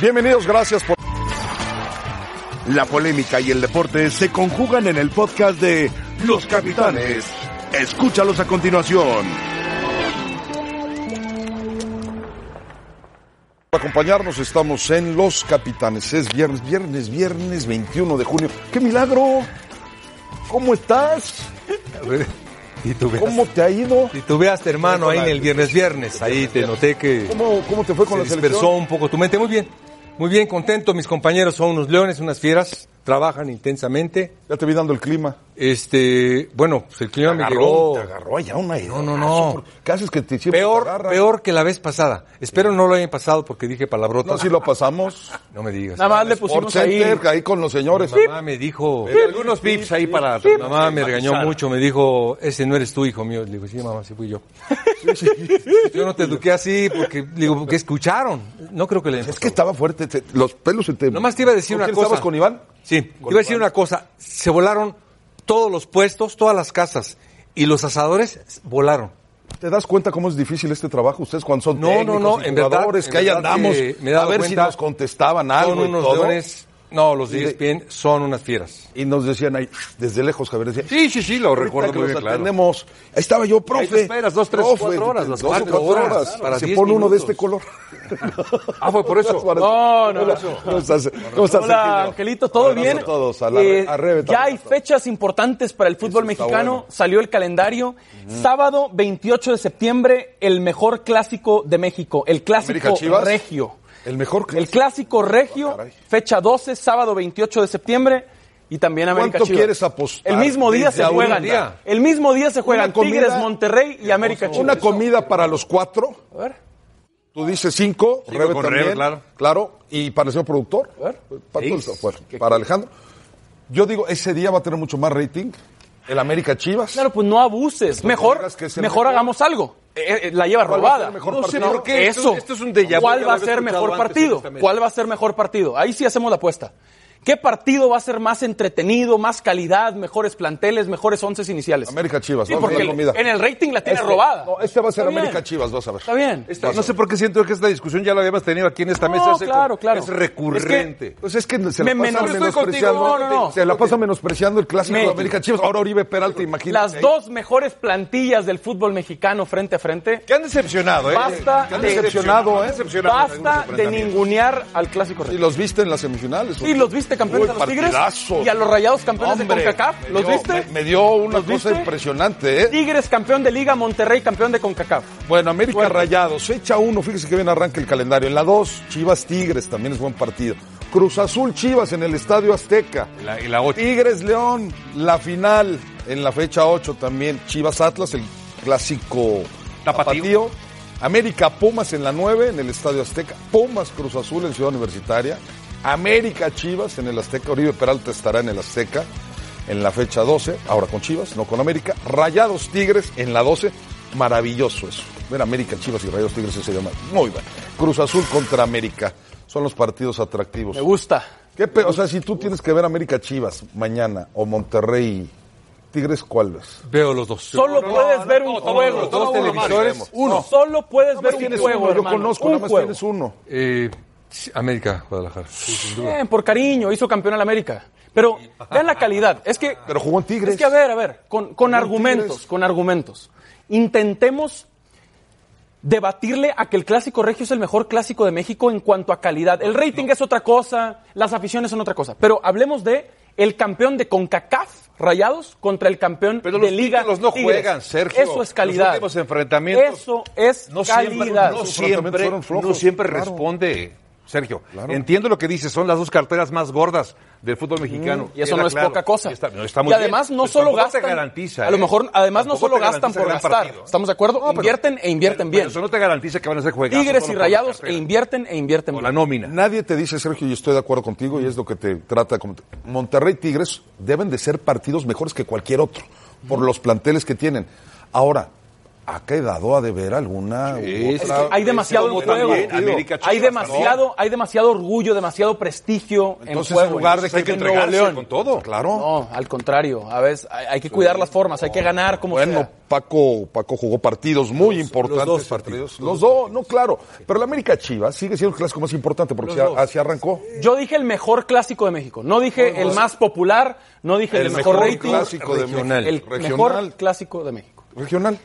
Bienvenidos, gracias por... La polémica y el deporte se conjugan en el podcast de Los Capitanes. Escúchalos a continuación. Para acompañarnos estamos en Los Capitanes. Es viernes, viernes, viernes 21 de junio. ¡Qué milagro! ¿Cómo estás? Y tú veas, ¿Cómo te ha ido? y tú veas, hermano, ahí en el viernes viernes, ahí te noté que ¿Cómo, cómo te fue con se la selección? dispersó un poco tu mente. Muy bien, muy bien, contento. Mis compañeros son unos leones, unas fieras, trabajan intensamente. Ya te vi dando el clima. Este, bueno, pues el clima me llegó te agarró allá una No, no, no. ¿Qué haces que te peor, peor que la vez pasada. Espero no lo hayan pasado porque dije No, palabrotas. si lo pasamos. No me digas. Nada más le pusimos ahí. Ahí con los señores. Mamá me dijo, algunos pips ahí para... mamá me regañó mucho, me dijo, ese no eres tú, hijo mío. Le digo, sí, mamá, sí fui yo. Yo no te eduqué así porque, le digo, porque escucharon. No creo que le Es que estaba fuerte, te- los pelos se te... Nomás te iba a decir ¿Con una cosa. estabas con Iván? Sí, te iba a decir una cosa. Se volaron todos los puestos, todas las casas. Y los asadores volaron. ¿Te das cuenta cómo es difícil este trabajo? Ustedes cuando son No, técnicos no, no, y en verdad, jugadores, en que ahí verdad andamos que me he a ver si cuenta, nos contestaban algo Son y unos todo. leones. No, los de ESPN son unas fieras. Y nos decían ahí, desde lejos, Javier decía, Sí, sí, sí, lo recuerdo que muy bien, claro. Ahí estaba yo, profe. Ahí te esperas dos, tres, Profe, cuatro horas, las dos o cuatro horas, para Se pone uno de este color. Ah, fue por eso. No, no, no. ¿Cómo estás? ¿Cómo estás, Hola? Angelito, ¿todo Abrazo bien? a todos, a la, Eh, a ya hay fechas importantes para el fútbol mexicano. bueno. Salió el calendario. Sábado 28 de septiembre, el mejor clásico de México, el clásico regio. El mejor El clásico regio, Ah, fecha 12, sábado 28 de septiembre. Y también América ¿Cuánto Chivas. quieres apostar El mismo día se juegan. El mismo día se juegan comida- Tigres, Monterrey y América Chivas. Una comida para los cuatro. A ver. Tú dices cinco, Cinco Rebe con también. Rebe, claro. Claro. Y para el señor productor. A ver. Para, bueno, para Alejandro. Yo digo, ese día va a tener mucho más rating. El América Chivas. Claro, pues no abuses. Mejor, mejor mejor. hagamos algo. Eh, eh, la lleva ¿Cuál va a ser robada. mejor No sé por qué. Eso. esto es un ¿Cuál va a ser mejor partido? ¿Cuál va a ser mejor partido? Ahí sí hacemos la apuesta. ¿Qué partido va a ser más entretenido, más calidad, mejores planteles, mejores once iniciales? América Chivas. Sí, vamos a porque la comida. en el rating la tiene Este- robada. No, este va a ser Está bien. América Chivas, vas a ver. Está bien. Esta- no sé por qué siento que esta discusión ya la habíamos tenido aquí en esta No, mesa. Claro, claro. Es recurrente. Pues es que se Me la pasa menos- menospreciando. No, no, no. Se la pasa menospreciando el clásico Me- de América Chivas. Ahora Oribe Peralta, imagínate. Las dos mejores plantillas del fútbol mexicano frente a frente. Que han decepcionado, ¿eh? Basta Que han de- decepcionado, ¿eh? han decepcionado algunos Basta de ningunear al clásico ¿Y los viste en las semifinales? Sí, los viste campeones Uy, de los Tigres y a los Rayados campeones Hombre, de CONCACAF. me ¿Los dio- viste? Me, me dio una ¿Los cosa viste? impresionante, ¿eh? Tigres campeón de Liga, Monterrey campeón de CONCACAF. Bueno, América Rayados, fecha uno, fíjese que bien arranca el calendario. En la dos, Chivas Tigres, también es buen partido. Cruz Azul Chivas en el Estadio Azteca. Y la- y la ocho. Tigres León, la final en la fecha 8 también. Chivas Atlas, el clásico Tapatío. tapatío. América Pumas en la 9 en el Estadio Azteca. Pumas Cruz Azul en Ciudad Universitaria. América Chivas en el Azteca. Oribe Peralta estará en el Azteca en la fecha 12. Ahora con Chivas, no con América. Rayados Tigres en la 12. Maravilloso eso. Ver América Chivas y Rayados Tigres se llama muy bueno. Cruz Azul contra América. Son los partidos atractivos. Me gusta. ¿Qué pe- o sea, si tú tienes que ver América Chivas mañana o Monterrey Tigres, ¿cuál ves? Veo los dos. Solo puedes ver un juego. los dos televisores. Uno. Solo puedes ver un juego, uno, yo conozco, un nada más juego. tienes uno. Eh, América, Guadalajara. Sí, sin duda. Bien, por cariño, hizo campeón al América. Pero vean la calidad. Es que, Pero jugó en Tigres. es que a ver, a ver, con, con en argumentos, Tigres. con argumentos. Intentemos debatirle a que el clásico regio es el mejor clásico de México en cuanto a calidad. El rating es otra cosa, las aficiones son otra cosa. Pero hablemos de el campeón de CONCACAF, Rayados, contra el campeón Pero de los Liga títulos no Tigres. juegan, Sergio. Eso es calidad. Los últimos enfrentamientos Eso es no siempre, calidad. no Los siempre, enfrentamientos fueron flojos, no siempre claro. responde, Sergio. Entiendo lo que dices, son las dos carteras más gordas del fútbol mexicano. Y eso no es claro. poca cosa. Y, está- no, está muy y además bien. no Pues solo gastan. te garantiza. a lo ¿eh? mejor, además no solo gastan por gastar. partido. ¿Estamos de acuerdo? pero- invierten e invierten Pero bien. eso no te garantiza que van a ser juegazos. Tigres y Rayados e invierten e invierten O bien. la nómina. Nadie te dice, Sergio, y estoy de acuerdo contigo, y es lo que te trata. Monterrey Tigres deben de ser partidos mejores que cualquier otro, por los planteles que tienen. Ahora, ha quedado a deber alguna. Sí, otra- Es que hay demasiado en juego. hay demasiado, hay demasiado orgullo, demasiado prestigio Entonces, en juego. en lugar de Entonces, que hay Nuevo entregarse León, con todo. Claro. No, al contrario. A veces hay, que cuidar las formas, hay que ganar como Bueno, sea. Paco, Paco jugó partidos muy importantes. dos entre partidos. Los dos, no, claro. Pero la América Chivas sigue siendo el clásico más importante porque Los así, dos. así arrancó. Yo dije el mejor clásico de México. No dije el más popular, no dije el, El mejor, mejor rating. clásico de regional. El Regional. mejor clásico de México. Regional.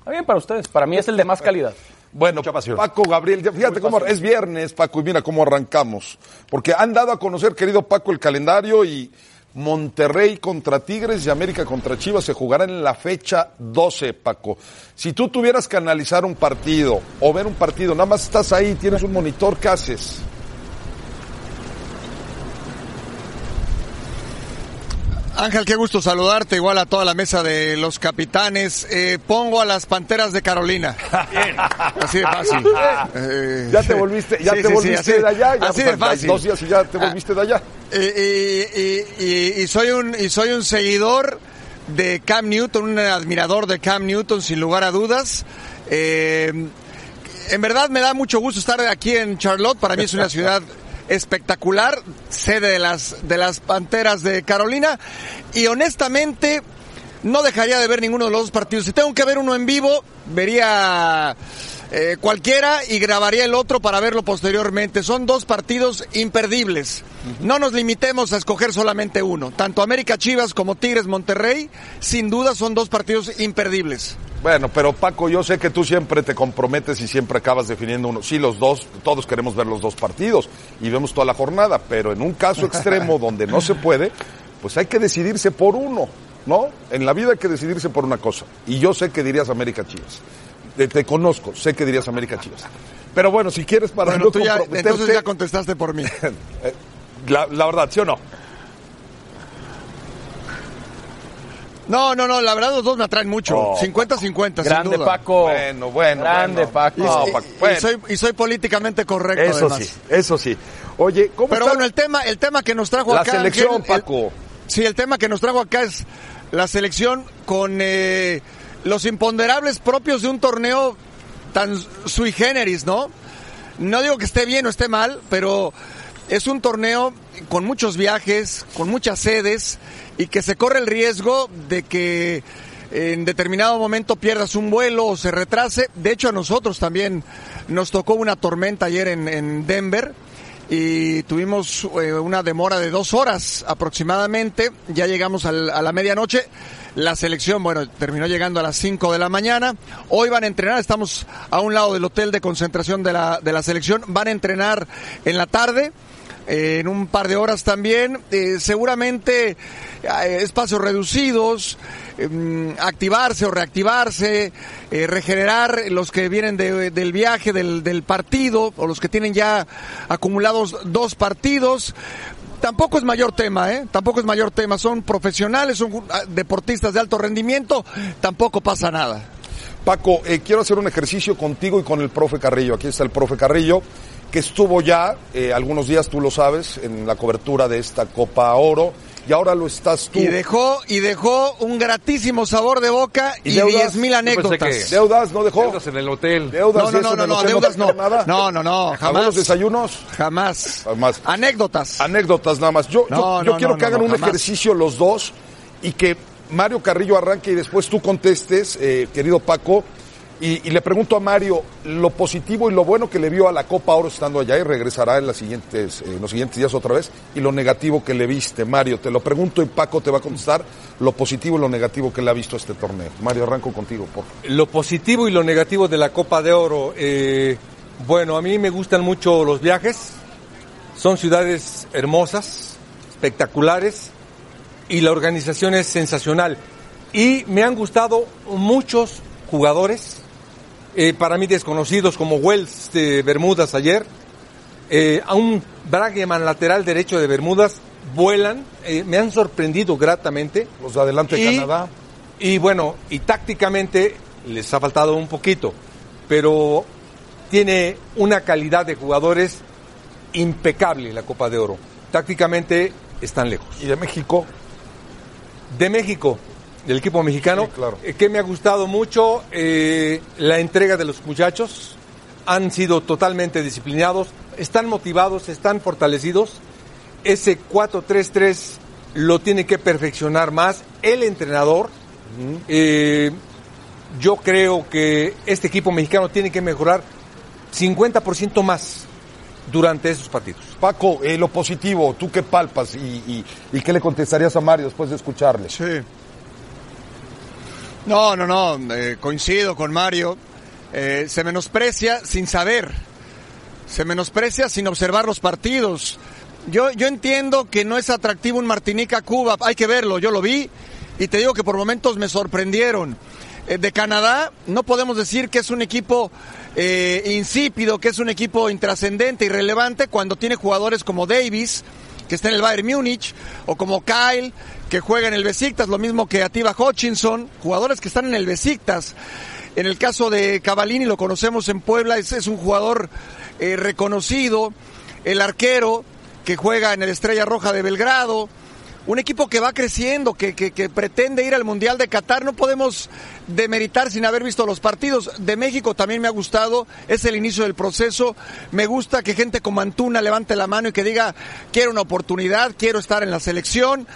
Está bien para ustedes. Para mí es el de más calidad. Bueno, Paco Gabriel, fíjate cómo es viernes, Paco, y mira cómo arrancamos. Porque han dado a conocer, querido Paco, el calendario y Monterrey contra Tigres y América contra Chivas se jugará en la fecha 12, Paco. Si tú tuvieras que analizar un partido o ver un partido, nada más estás ahí, tienes un monitor, ¿qué haces? Ángel, qué gusto saludarte, igual a toda la mesa de los capitanes. Eh, pongo a las Panteras de Carolina. Así de fácil. Eh, Ya te volviste, ya sí, te sí, sí, volviste así- de allá, ya así de fácil. dos días y ya te volviste de allá. Eh, y, y- y- y soy un y soy un seguidor de Cam Newton, un admirador de Cam Newton sin lugar a dudas. Eh, en verdad me da mucho gusto estar aquí en Charlotte. Para mí es una ciudad espectacular, sede de las de las Panteras de Carolina y honestamente no dejaría de ver ninguno de los dos partidos. Si tengo que ver uno en vivo, vería eh, cualquiera y grabaría el otro para verlo posteriormente. Son dos partidos imperdibles. No nos limitemos a escoger solamente uno. Tanto América Chivas como Tigres Monterrey, sin duda son dos partidos imperdibles. Bueno, pero Paco, yo sé que tú siempre te comprometes y siempre acabas definiendo uno. Sí, los dos, todos queremos ver los dos partidos y vemos toda la jornada, pero en un caso extremo donde no se puede, pues hay que decidirse por uno, ¿no? En la vida hay que decidirse por una cosa. Y yo sé que dirías América Chivas. Te, te conozco, sé que dirías América Chivas. Pero bueno, si quieres para Bueno, no tú ya, comprometerte, entonces ya contestaste por mí. eh, la, la verdad, ¿sí o no? No, no, no, la verdad los dos me atraen mucho. Oh, 50-50, sin Grande duda. Paco. Bueno, bueno, Grande bueno. Paco. Y, No, Paco, soy, y soy políticamente correcto Eso además. sí, eso sí. Oye, ¿cómo Pero está bueno, el tema, el tema que nos trajo la acá. selección, Ángel, el- Paco? sí, el tema que nos trajo acá es la selección con eh, los imponderables propios de un torneo tan sui generis, ¿no? No digo que esté bien o esté mal, pero es un torneo con muchos viajes, con muchas sedes y que se corre el riesgo de que en determinado momento pierdas un vuelo o se retrase. De hecho, a nosotros también nos tocó una tormenta ayer en, en Denver y tuvimos eh, una demora de dos horas aproximadamente. Ya llegamos a la medianoche. La selección, bueno, terminó llegando a las 5 de la mañana. Hoy van a entrenar, estamos a un lado del hotel de concentración de la, de la selección. Van a entrenar en la tarde. eh, en un par de horas también, eh, seguramente eh, espacios reducidos, em, activarse o reactivarse, regenerar los que vienen de- del viaje, del partido, o los que tienen ya acumulados dos partidos. Tampoco es mayor tema, ¿eh? Tampoco es mayor tema. Son profesionales, son ah, deportistas de alto rendimiento, tampoco pasa nada. Paco, eh, quiero hacer un ejercicio contigo y con el profe Carrillo. Aquí está el profe Carrillo, que estuvo ya eh, algunos días, tú lo sabes, en la cobertura de esta Copa Oro. Y ahora lo estás tú. Y dejó, y dejó un gratísimo sabor de boca y, ¿Y deudas? diez mil anécdotas. que- ¿Deudas no dejó? Deudas en el hotel. Deudas No, no, no, no, el no, deudas no. Nada. No, no, no, jamás. ¿Algunos desayunos? Jamás. Jamás. Anécdotas. Anécdotas nada más. Yo, yo- No, yo no, quiero no, que no, hagan no, un jamás. ejercicio los dos y que Mario Carrillo arranque y después tú contestes, eh, querido Paco. Y, le pregunto a Mario lo positivo y lo bueno que le vio a la Copa Oro estando allá y regresará en, las siguientes, eh, los siguientes días otra vez. Y lo negativo que le viste, Mario. Te lo pregunto y Paco te va a contestar lo positivo y lo negativo que le ha visto este torneo. Mario, arranco contigo, por. Lo positivo y lo negativo de la Copa de Oro. eh, bueno, a mí me gustan mucho los viajes. Son ciudades hermosas, espectaculares y la organización es sensacional. Y me han gustado muchos jugadores, eh, para mí desconocidos como Wells de Bermudas ayer, eh, a un Braggeman lateral derecho de Bermudas, vuelan, eh, me han sorprendido gratamente. Los de adelante de Canadá. Y bueno, y tácticamente les ha faltado un poquito, pero tiene una calidad de jugadores impecable la Copa de Oro. Tácticamente están lejos. Y de México, De México, del equipo mexicano. Sí, claro. Eh, que me ha gustado mucho eh, la entrega de los muchachos. Han sido totalmente disciplinados, están motivados, están fortalecidos. Ese 4-3-3 lo tiene que perfeccionar más el entrenador. Eh, yo creo que este equipo mexicano tiene que mejorar 50% más durante esos partidos. Paco, eh, lo positivo, ¿tú qué palpas y, y- y qué le contestarías a Mario después de escucharle? Sí. No, no, no, eh, coincido con Mario. Eh, se menosprecia sin saber. Se menosprecia sin observar los partidos. Yo, yo entiendo que no es atractivo un Martinica-Cuba. Hay que verlo, yo lo vi y te digo que por momentos me sorprendieron. Eh, de Canadá no podemos decir que es un equipo eh, insípido, que es un equipo intrascendente, irrelevante, cuando tiene jugadores como Davis, que está en el Bayern Múnich, o como Kyle, que juega en el Besiktas, lo mismo que Atiba Hutchinson, jugadores que están en el Besiktas. En el caso de Cavallini, lo conocemos en Puebla, es, es un jugador eh, reconocido. El arquero, que juega en el Estrella Roja de Belgrado. Un equipo que va creciendo, que, que, que pretende ir al Mundial de Qatar. No podemos demeritar sin haber visto los partidos. De México también me ha gustado. Es el inicio del proceso. Me gusta que gente como Antuna levante la mano y que diga, quiero una oportunidad, quiero estar en la selección.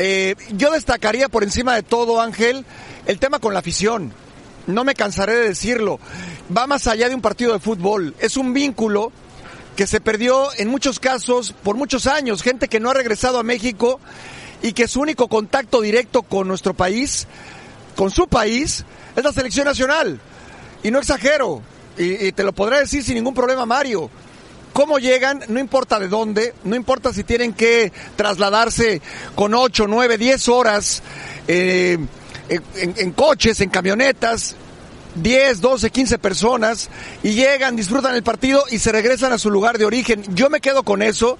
Eh, yo destacaría por encima de todo, Ángel, el tema con la afición. No me cansaré de decirlo. Va más allá de un partido de fútbol. Es un vínculo que se perdió en muchos casos por muchos años. Gente que no ha regresado a México y que su único contacto directo con nuestro país, con su país, es la selección nacional. Y no exagero. Y, y te lo podré decir sin ningún problema, Mario cómo llegan, no importa de dónde, no importa si tienen que trasladarse con 8, 9, 10 horas eh, en, coches, en camionetas, 10, 12, 15 personas y llegan, disfrutan el partido y se regresan a su lugar de origen. Yo me quedo con eso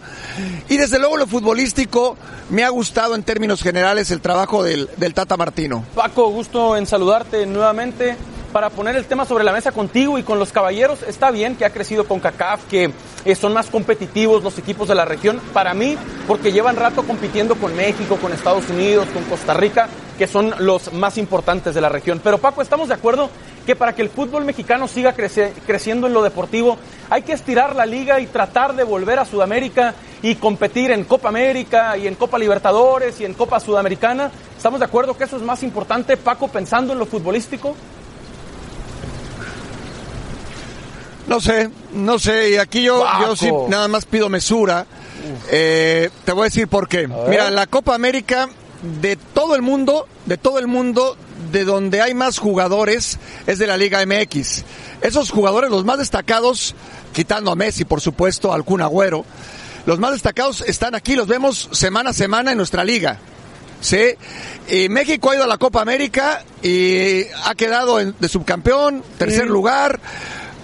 y desde luego lo futbolístico me ha gustado en términos generales el trabajo del Tata Martino. Paco, gusto en saludarte nuevamente para poner el tema sobre la mesa contigo y con los caballeros. Está bien que ha crecido con CACAF, que eh, son más competitivos los equipos de la región. Para mí, porque llevan rato compitiendo con México, con Estados Unidos, con Costa Rica, que son los más importantes de la región. Pero Paco, estamos de acuerdo que para que el fútbol mexicano siga crece- creciendo en lo deportivo, hay que estirar la liga y tratar de volver a Sudamérica y competir en Copa América y en Copa Libertadores y en Copa Sudamericana. ¿Estamos de acuerdo que eso es más importante, Paco, pensando en lo futbolístico? No sé, no sé, y aquí yo, yo sí nada más pido mesura. Eh, te voy a decir por qué. Mira, la Copa América de todo el mundo, de todo el mundo, de donde hay más jugadores es de la Liga MX. Esos jugadores, los más destacados, quitando a Messi, por supuesto, al Kun Agüero, los más destacados están aquí, los vemos semana a semana en nuestra liga. Sí, y México ha ido a la Copa América y ha quedado en- de subcampeón, tercer lugar.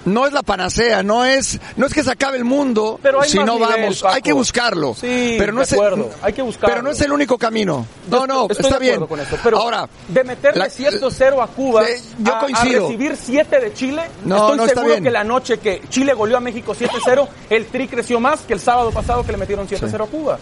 No es la panacea, no es, no es que se acabe el mundo Pero hay si no nivel, vamos. Paco. Hay que buscarlo. Sí, pero no de es el- acuerdo, hay que buscarlo. Pero no es el único camino. No, no, Estoy está de bien. con eso, pero Ahora, de meterle la- 7-0 a Cuba, Eh, yo a- coincido. a recibir 7 de Chile, No, estoy no seguro que la noche que Chile goleó a México 7-0, el Tri creció más que el sábado pasado que le metieron 7-0 a Cuba.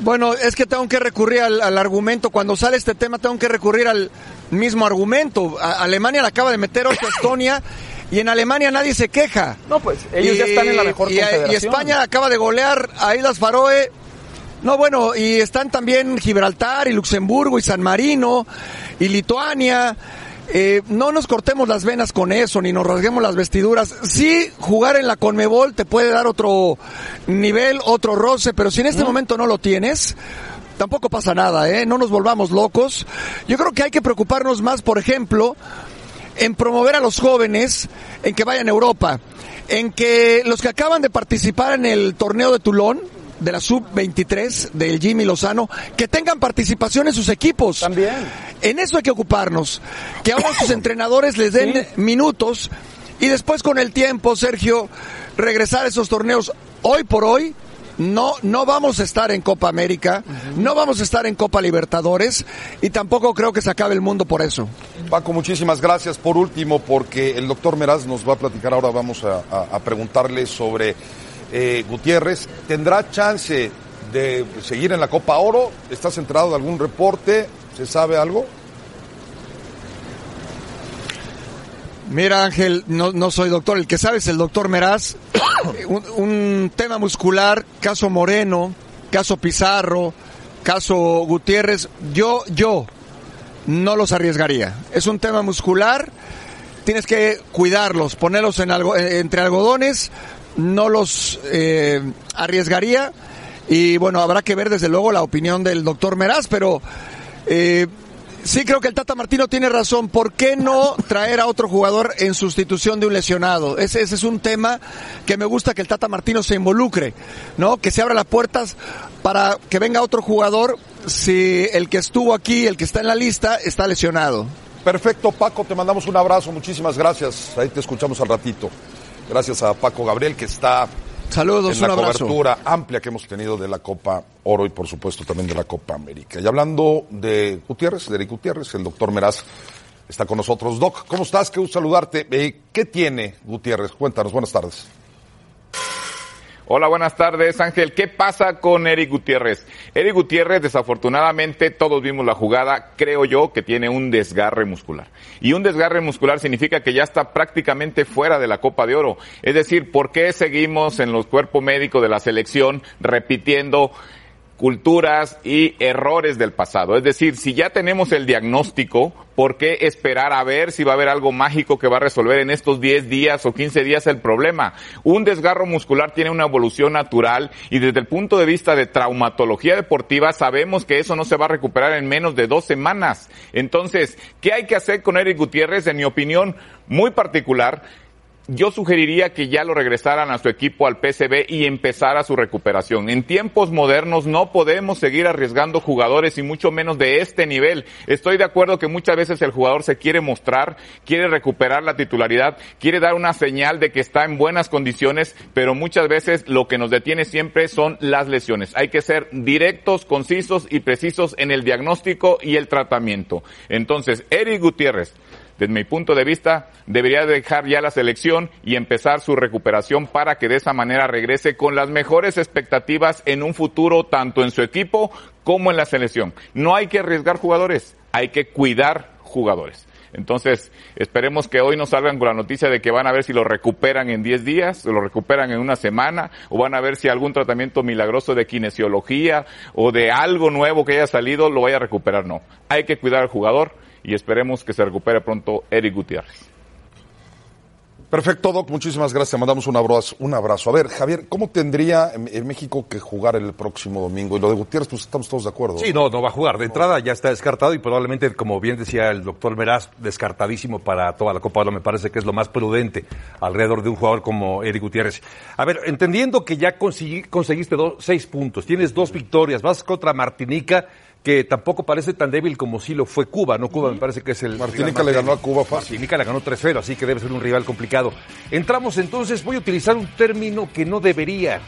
Bueno, es que tengo que recurrir al, al argumento. Cuando sale este tema, tengo que recurrir al mismo argumento. A- Alemania le acaba de meter 8 a Estonia y en Alemania nadie se queja. No, pues ellos ya están en la mejor y, y. España acaba de golear a Islas Faroe. No, bueno, y están también Gibraltar y Luxemburgo y San Marino y Lituania. Eh, no nos cortemos las venas con eso, ni nos rasguemos las vestiduras. Sí, jugar en la Conmebol te puede dar otro nivel, otro roce, pero si en este momento no lo tienes, tampoco pasa nada, ¿eh? No nos volvamos locos. Yo creo que hay que preocuparnos más, por ejemplo, en promover a los jóvenes, en que vayan a Europa, en que los que acaban de participar en el torneo de Toulon, de la sub-23 del Jimmy Lozano, que tengan participación en sus equipos. También. En eso hay que ocuparnos. Que ahora sus entrenadores les den Sí. minutos y después con el tiempo, Sergio, regresar a esos torneos. Hoy por hoy, no, no vamos a estar en Copa América, no vamos a estar en Copa Libertadores y tampoco creo que se acabe el mundo por eso. Paco, muchísimas gracias. Por último, porque el doctor Meraz nos va a platicar ahora, vamos a, a- a preguntarle sobre eh, Gutiérrez. ¿Tendrá chance de seguir en la Copa Oro? ¿Estás enterado de algún reporte? ¿Se sabe algo? Mira, Ángel, no, no soy doctor. El que sabe es el doctor Meraz. un, un tema muscular, caso Moreno, caso Pizarro, caso Gutiérrez. Yo, yo no los arriesgaría. Es un tema muscular. Tienes que cuidarlos, ponerlos en algo, eh, entre algodones. No los eh, arriesgaría. Y bueno, habrá que ver desde luego la opinión del doctor Meraz, pero eh, sí creo que el Tata Martino tiene razón. ¿Por qué no traer a otro jugador en sustitución de un lesionado? Ese, ese es un tema que me gusta que el Tata Martino se involucre, ¿no? Que se abra las puertas para que venga otro jugador si el que estuvo aquí, el que está en la lista, está lesionado. Perfecto, Paco, te mandamos un abrazo, muchísimas gracias. Ahí te escuchamos al ratito. Gracias a Paco Gabriel, que está Saludos, en la un cobertura amplia que hemos tenido de la Copa Oro y por supuesto también de la Copa América. Y hablando de Gutiérrez, de Eric Gutiérrez, el doctor Meraz está con nosotros. Doc, ¿cómo estás? Qué gusto saludarte. Eh, ¿Qué tiene Gutiérrez? Cuéntanos, buenas tardes. Hola, buenas tardes, Ángel. ¿Qué pasa con Eric Gutiérrez? Eric Gutiérrez, desafortunadamente, todos vimos la jugada, creo yo, que tiene un desgarre muscular. Y un desgarre muscular significa que ya está prácticamente fuera de la Copa de Oro. Es decir, ¿por qué seguimos en los cuerpos médicos de la selección repitiendo culturas y errores del pasado. Es decir, si ya tenemos el diagnóstico, ¿por qué esperar a ver si va a haber algo mágico que va a resolver en estos 10 días o 15 días el problema? Un desgarro muscular tiene una evolución natural y desde el punto de vista de traumatología deportiva sabemos que eso no se va a recuperar en menos de dos semanas. Entonces, ¿qué hay que hacer con Eric Gutiérrez? En mi opinión muy particular, yo sugeriría que ya lo regresaran a su equipo al PCB y empezara su recuperación. En tiempos modernos no podemos seguir arriesgando jugadores y mucho menos de este nivel. Estoy de acuerdo que muchas veces el jugador se quiere mostrar, quiere recuperar la titularidad, quiere dar una señal de que está en buenas condiciones, pero muchas veces lo que nos detiene siempre son las lesiones. Hay que ser directos, concisos y precisos en el diagnóstico y el tratamiento. Entonces, Eric Gutiérrez, desde mi punto de vista, debería dejar ya la selección y empezar su recuperación para que de esa manera regrese con las mejores expectativas en un futuro, tanto en su equipo como en la selección. No hay que arriesgar jugadores, hay que cuidar jugadores. Entonces, esperemos que hoy nos salgan con la noticia de que van a ver si lo recuperan en 10 días, o lo recuperan en una semana, o van a ver si algún tratamiento milagroso de kinesiología o de algo nuevo que haya salido lo vaya a recuperar. No, hay que cuidar al jugador y esperemos que se recupere pronto Eric Gutiérrez. Perfecto, Doc, muchísimas gracias. Mandamos un abrazo. Un abrazo. A ver, Javier, ¿cómo tendría en, México que jugar el próximo domingo? Y lo de Gutiérrez, pues estamos todos de acuerdo. Sí, no, no va a jugar. De entrada ya está descartado y probablemente, como bien decía el doctor Meraz, descartadísimo para toda la Copa Oro. Me parece que es lo más prudente alrededor de un jugador como Eric Gutiérrez. A ver, entendiendo que ya consegui- conseguiste dos- seis puntos, tienes dos victorias, vas contra Martinica, que tampoco parece tan débil como sí lo fue Cuba, ¿no? Cuba me parece que es el. Martinica le ganó a Cuba fácil. Martinica le ganó 3-0, así que debe ser un rival complicado. Entramos entonces, voy a utilizar un término que no debería.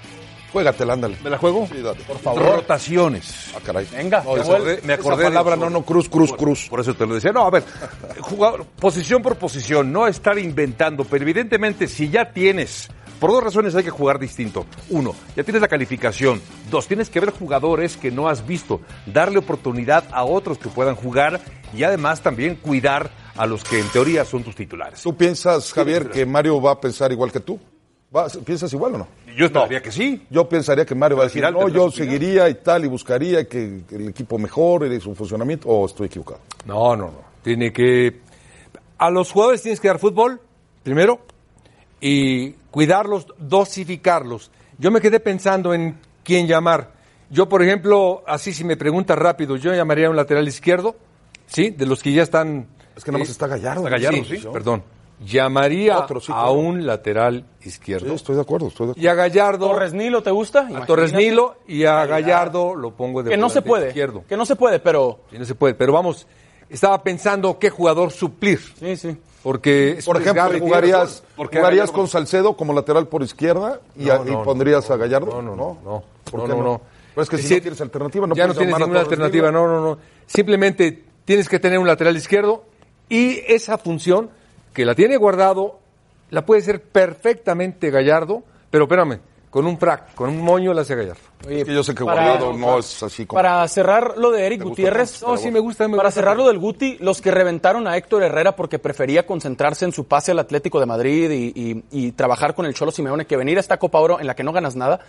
Juégatela, ándale. ¿Me la juego? Sí. Por favor. Rotaciones. Ah, caray. Venga, No, acordé- me acordé esa de- palabra, no, no, cruz, cruz, cruz. Por eso te lo decía. No, a ver, jugador, posición por posición, no estar inventando, pero evidentemente si ya tienes, por dos razones hay que jugar distinto. Uno, ya tienes la calificación. Dos, tienes que ver jugadores que no has visto, darle oportunidad a otros que puedan jugar y además también cuidar a los que en teoría son tus titulares. ¿Tú piensas, Javier, que Mario va a pensar igual que tú? ¿Va- ¿Piensas igual o no? Yo esperaría que sí. Yo pensaría que Mario va a decir, final no, yo seguiría y tal, y buscaría que, que el equipo mejore su funcionamiento, o estoy equivocado. No, no, no. Tiene que. A los jugadores tienes que dar fútbol, primero, y cuidarlos, dosificarlos. Yo me quedé pensando en quién llamar. Yo, por ejemplo, así si me preguntas rápido, yo llamaría a un lateral izquierdo, ¿sí? De los que ya están. Es que nada más eh, está Gallardo. está Gallardo, Sí, perdón. Llamaría Otro, sí, a claro. un lateral Sí, izquierdo. estoy de acuerdo, estoy de acuerdo. Y a Gallardo. Torres Nilo, ¿te gusta? A Torres Imagínate. Nilo y a Gallardo lo pongo de Que no se puede. izquierdo. Que no se puede, pero. Sí, no se puede. Pero vamos, estaba pensando qué jugador suplir. Sí, sí. Porque Por ejemplo, jugarías, tienes- porque jugarías con Salcedo como lateral por izquierda y, a- No, y no, pondrías no, a Gallardo. No, no, no. no. ¿Por no, qué no, no? no. Pero es que si no tienes alternativa, no ya no puedes tienes llamar a ninguna alternativa, no, no, no. Simplemente tienes que tener un lateral izquierdo y esa función que la tiene guardado la puede ser perfectamente Gallardo, pero espérame, con un frac, con un moño la hace Gallardo. Oye, Es que yo sé que para- Guardado no es así como... Para cerrar lo de Eric más, No, sí me gusta, me para gusta. cerrar lo del Guti, los que reventaron a Héctor Herrera porque prefería concentrarse en su pase al Atlético de Madrid y, y- y trabajar con el Cholo Simeone que venir a esta Copa Oro en la que no ganas nada.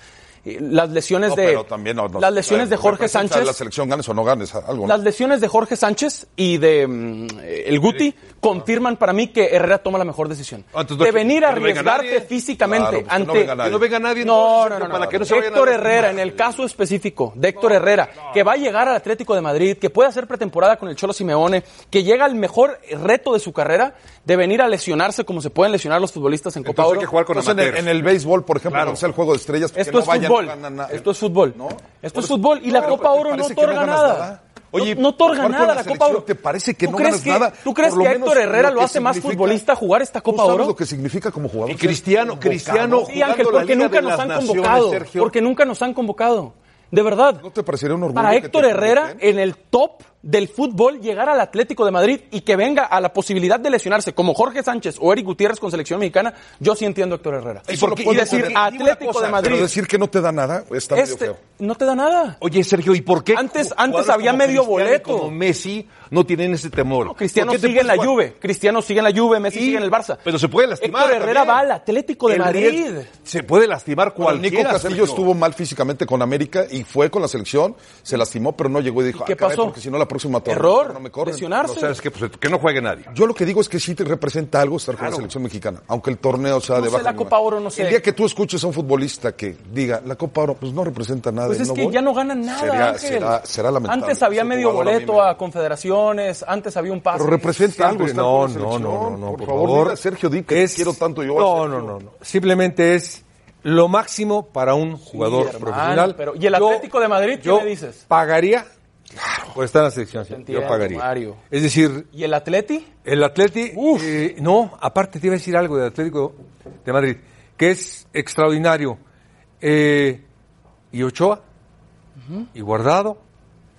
Las lesiones No, de pero también no- no- las lesiones de Jorge representa Sánchez La selección ganes o no ganes, algo. ¿no? Las lesiones de Jorge Sánchez y de mm, eh, el Guti confirman para mí que Herrera toma la mejor decisión. Ah, entonces no- de venir a no arriesgarte físicamente Claro, pues no ante no venga nadie, no, no, no, no, para que no se vayan a Héctor. Herrera, en el caso específico de Héctor Herrera, que va a llegar al Atlético de Madrid, que puede hacer pretemporada con el Cholo Simeone, que llega al mejor reto de su carrera de venir a lesionarse como se pueden lesionar los futbolistas en Copa Entonces hay Oro. que jugar con Entonces, en, el, amateurs. en el béisbol, por ejemplo, Claro. cuando sea el juego de estrellas, que Esto no es vayan, fútbol. no. Esto es fútbol. ¿No? Esto es fútbol. Y la Claro, Copa ¿te Oro no otorga nada. nada? Oye, No- no otorga nada la la Copa Oro. ¿te parece que ¿Tú no crees ganas que- nada? ¿Tú crees que Héctor Herrera lo hace más futbolista jugar esta Copa ¿Tú sabes Oro? lo que significa como jugador? Y Cristiano, Cristiano? Sí, Ángel, porque nunca nos han convocado. Porque nunca nos han convocado. De verdad. ¿No te parecería un orgullo Para Héctor Herrera, en el top del fútbol, llegar al Atlético de Madrid y que venga a la posibilidad de lesionarse, como Jorge Sánchez o Eric Gutiérrez con selección mexicana, yo sí entiendo a Héctor Herrera. Y decir. Atlético cosa, de Madrid, Pero decir que no te da nada está medio este, feo. no te da nada. Oye, Sergio, ¿y por qué? Antes- antes había como medio Cristiano y boleto. Como Messi no tienen ese temor. No, Cristiano ¿Por qué sigue en la jugar? Juve, Cristiano sigue en la Juve, Messi Y- sigue en el Barça. Pero se puede lastimar. Héctor Herrera también. va al Atlético de El Madrid. Se puede lastimar Bueno, Nico cualquiera. Castillo Sergio. estuvo mal físicamente con América y fue con la selección, se lastimó, pero no llegó y dijo, ¿Qué "Ah, caray, pasó? porque si no la próxima torneo Error, no me corren. lesionarse. O sea, es que, pues, que no juegue nadie. Yo lo que digo es que sí te representa algo estar con la selección mexicana, aunque el torneo sea No de sé, baja la nivel. Copa Oro, no sé. El día que tú escuches a un futbolista que diga, la Copa Oro, pues no representa nada. Pues es no que voy", ya no ganan nada, Sería, Ángel. será, será lamentable. Antes había Ese medio a boleto a, confederaciones, antes había un pase. Pero representa algo no, con la no, no, no, no, por, por favor, Sergio, que Es- quiero tanto yo. No, no, no, no. Simplemente es lo máximo para un jugador hermano, profesional. pero- ¿y el Atlético de Madrid, qué yo me dices? Pagaría por estar en la selección. yo pagaría. Mario. Es decir, ¿Y el Atleti? el Atleti, eh, no, aparte te iba a decir algo del Atlético de Madrid, que es extraordinario. Eh, y Ochoa, y Guardado,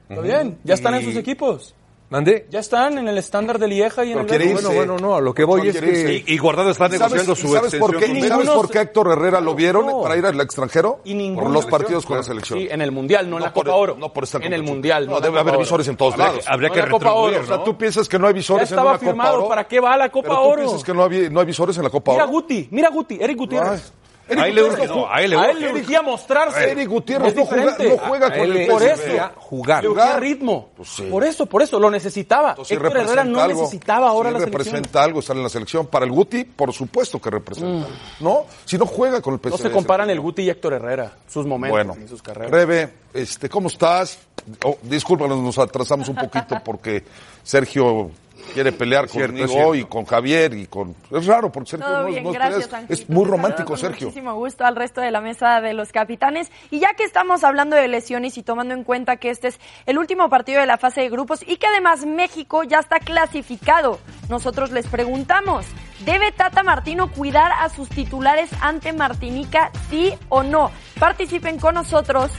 Está bien, ya están en Y- sus equipos. Mandé. Ya están en el estándar de Lieja y en Pero el quiere Betis. irse. Bueno, bueno, no, a lo que voy es que... Y, y Guardado está ¿Y ¿Sabes, negociando su sabes por qué? extensión ¿Y con- ¿Sabes ninguno por qué Héctor Herrera lo vieron No. para ir al extranjero? Y ninguno- por los partidos con la selección. Sí, en el Mundial, no en la Copa Oro. No por estar En el. Mundial. No, la debe haber Oro. visores en todos Habría lados. habría No que la Oro, retribuir, O sea, ¿no? tú piensas que no hay Ya visores en estaba una Copa firmado. Oro. ¿Para qué va a la Copa Pero tú Oro? piensas que no hay, no visores en la Copa Mira Oro. Guti, mira Guti, Eric Gutiérrez. Eric A él le urge, no a él le A urge. él le urgía mostrarse. Eric Gutiérrez no juega, no juega A con él el le Por eso. jugar. Le urgía ritmo. Pues sí. Por eso, por eso, lo necesitaba. Entonces, Héctor Herrera no algo. necesitaba ahora Sí la selección. representa algo estar en la selección. Para el Guti, por supuesto que representa. ¿No? Si no juega con el PSV. No se comparan el Guti y Héctor Herrera, sus momentos Bueno, y sus carreras. Rebe, este, ¿cómo estás? Oh, discúlpanos, nos atrasamos un poquito porque Sergio quiere pelear Cierto, conmigo es cierto. y con Javier y con... Es raro porque Sergio Todo no, bien, no- gracias, es, es muy romántico, con Sergio. Muchísimo gusto al resto de la mesa de los capitanes. Y ya que estamos hablando de lesiones y tomando en cuenta que este es el último partido de la fase de grupos y que además México ya está clasificado, nosotros les preguntamos, ¿debe Tata Martino cuidar a sus titulares ante Martinica, sí o no? Participen con nosotros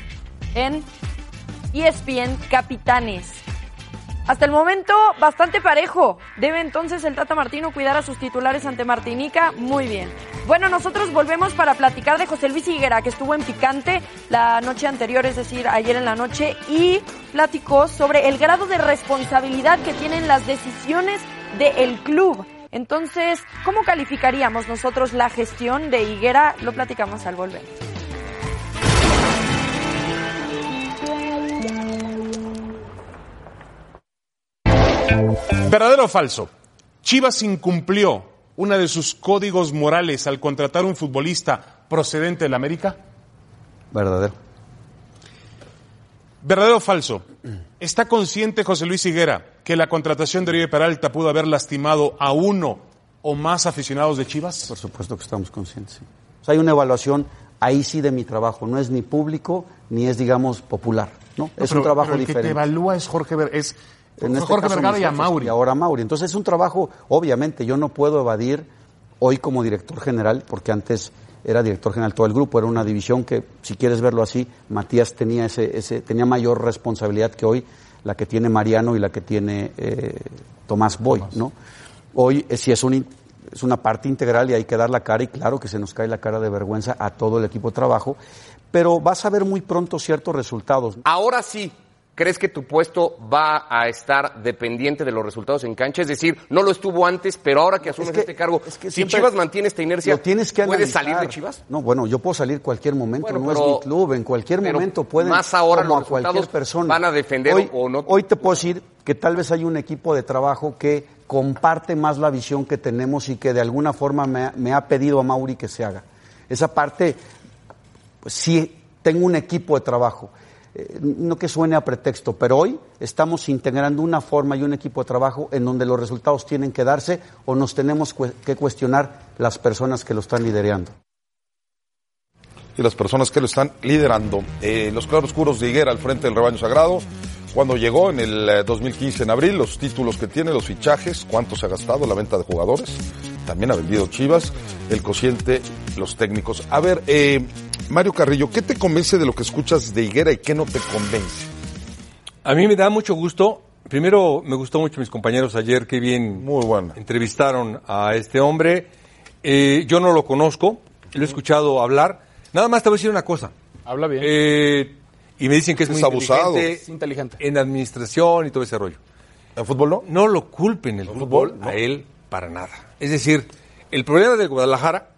en ESPN Capitanes. Hasta el momento, bastante parejo. ¿Debe entonces el Tata Martino cuidar a sus titulares ante Martinica? Muy bien. Bueno, nosotros volvemos para platicar de José Luis Higuera, que estuvo en Picante la noche anterior, es decir, ayer en la noche, y platicó sobre el grado de responsabilidad que tienen las decisiones del club. Entonces, ¿cómo calificaríamos nosotros la gestión de Higuera? Lo platicamos al volver. ¿Verdadero o falso? Chivas incumplió una de sus códigos morales al contratar un futbolista procedente del América. Verdadero. ¿Verdadero o falso? ¿Está consciente José Luis Higuera que la contratación de Oribe Peralta pudo haber lastimado a uno o más aficionados de Chivas? Por supuesto que estamos conscientes. sí. O sea, hay una evaluación ahí sí de mi trabajo. No es ni público ni es, digamos, popular. ¿no? es Pero- un trabajo pero el diferente. que te evalúa es Jorge Ver- es En este Jorge caso Vergara y a Mauri. Y ahora Mauri. Entonces es un trabajo, obviamente, yo no puedo evadir hoy como director general, porque antes era director general todo el grupo, era una división que, si quieres verlo así, Matías tenía ese, ese tenía mayor responsabilidad que hoy la que tiene Mariano y la que tiene eh, Tomás Boy, ¿no? Hoy eh, sí es un es una parte integral y hay que dar la cara y claro que se nos cae la cara de vergüenza a todo el equipo de trabajo, pero vas a ver muy pronto ciertos resultados. Ahora sí, ¿crees que tu puesto va a estar dependiente de los resultados en cancha? Es decir, no lo estuvo antes, pero ahora que asumes que- este cargo, es que si Chivas mantiene esta inercia, Lo tienes que ¿puedes analizar. salir de Chivas? No, bueno, yo puedo salir cualquier momento, Bueno, no pero- es mi club, en cualquier momento pueden, más ahora como los a cualquier persona. van a defender hoy, o no. Hoy te puedo decir que tal vez hay un equipo de trabajo que comparte más la visión que tenemos y que de alguna forma me, ha- me ha pedido a Mauri que se haga. Esa parte, pues sí, tengo un equipo de trabajo. Eh, no que suene a pretexto, pero hoy estamos integrando una forma y un equipo de trabajo en donde los resultados tienen que darse o nos tenemos que cuestionar las personas que lo están liderando. y las personas que lo están liderando. Eh, los claroscuros de Higuera al frente del rebaño sagrado. Cuando llegó en el eh, 2015 en abril, los títulos que tiene, los fichajes, cuánto se ha gastado, la venta de jugadores, también ha vendido Chivas, el cociente, los técnicos. A ver, eh, Mario Carrillo, ¿qué te convence de lo que escuchas de Higuera y qué no te convence? A mí me da mucho gusto. Primero, me gustó mucho mis compañeros ayer, qué bien Muy bueno. entrevistaron a este hombre. Eh, yo no lo conozco, lo he escuchado hablar. Nada más te voy a decir una cosa. Habla bien. Eh, y me dicen que es, Es muy abusado. inteligente Es inteligente. en administración y todo ese rollo. ¿En fútbol no? No lo culpen el fútbol a él para nada. Es decir, el problema de Guadalajara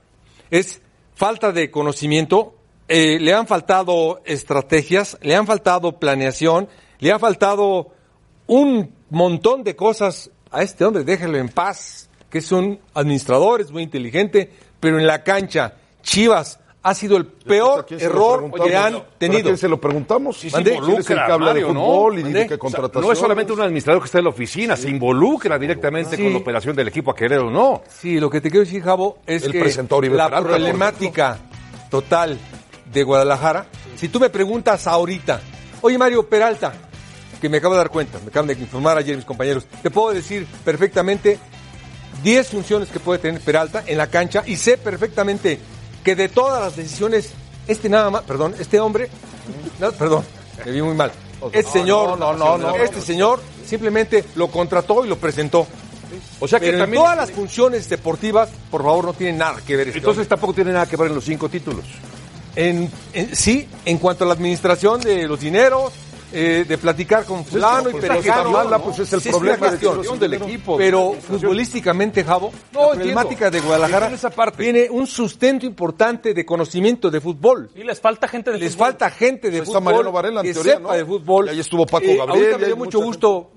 es falta de conocimiento, eh, le han faltado estrategias, le han faltado planeación, le ha faltado un montón de cosas. A este hombre, déjelo en paz, que es un administrador, es muy inteligente, pero en la cancha, Chivas ha sido el ¿A peor error que han ¿Pero ¿A tenido. quién se lo preguntamos? Sí, se ¿Quién es el que involucra, habla de fútbol y de contratación? No es solamente un administrador que está en la oficina, se involucra directamente con la operación del equipo a querer o no. Sí, lo que te quiero decir, Javo, es que la problemática total de Guadalajara, si tú me preguntas ahorita, oye Mario Peralta, que me acabo de dar cuenta, me acaban de informar ayer mis compañeros, te puedo decir perfectamente 10 funciones que puede tener Peralta en la cancha y sé perfectamente que de todas las decisiones, este nada más, perdón, este hombre, no, perdón, me vi muy mal. Este señor, no, no, no, este señor simplemente lo contrató y lo presentó. O sea que Pero en también. todas las funciones deportivas, por favor, no tienen nada que ver. este Entonces tampoco tiene nada que ver en los cinco títulos. En, en- sí, en cuanto a la administración de los dineros, eh, de platicar con fulano y pues, perejano. está mala, pues, es el Sí, problema una de del del equipo. Pero futbolísticamente, Javo, No, la entiendo. problemática de Guadalajara Entiendo esa parte. tiene un sustento importante de conocimiento de fútbol. Y les falta gente de Les fútbol. falta gente de Pues está fútbol Mariano Varela, en que teoría, sepa ¿no? de fútbol. Y ahí estuvo Paco Eh, Gabriel, Ahorita me dio mucho gusto.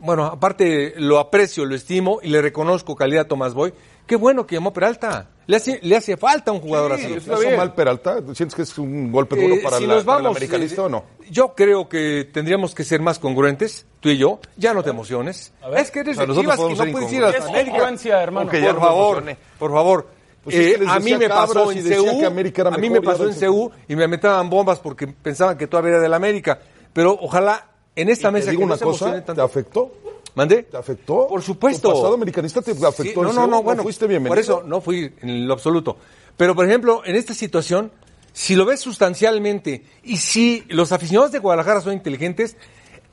Bueno, aparte lo aprecio, lo estimo y le reconozco calidad a Tomás Boy. Qué bueno que llamó Peralta. Le hace, le hace falta un jugador así. ¿Lo hizo mal Peralta? ¿Sientes que es un golpe duro Eh, para, si la- nos para el vamos, americanista eh, o no? Yo creo que tendríamos que ser más congruentes, tú y yo. Ya no te emociones. Es que eres O sea, de Chivas y podemos no puedes ir a Es América. hermano. Ok, ya por no me favor, por favor. Pues es que Eh, a mí me pasó en era a mí me pasó en CU y me aventaban bombas porque pensaban que todavía era del América. Pero ojalá en esta mesa digo que una no se cosa, ¿te tanto. afectó? ¿Mandé? ¿Te afectó? Por supuesto. ¿Tu pasado americanista te afectó Sí, no, no, no, bueno. fuiste bienvenido? Por eso no fui en lo absoluto. Pero, por ejemplo, en esta situación, si lo ves sustancialmente y si los aficionados de Guadalajara son inteligentes,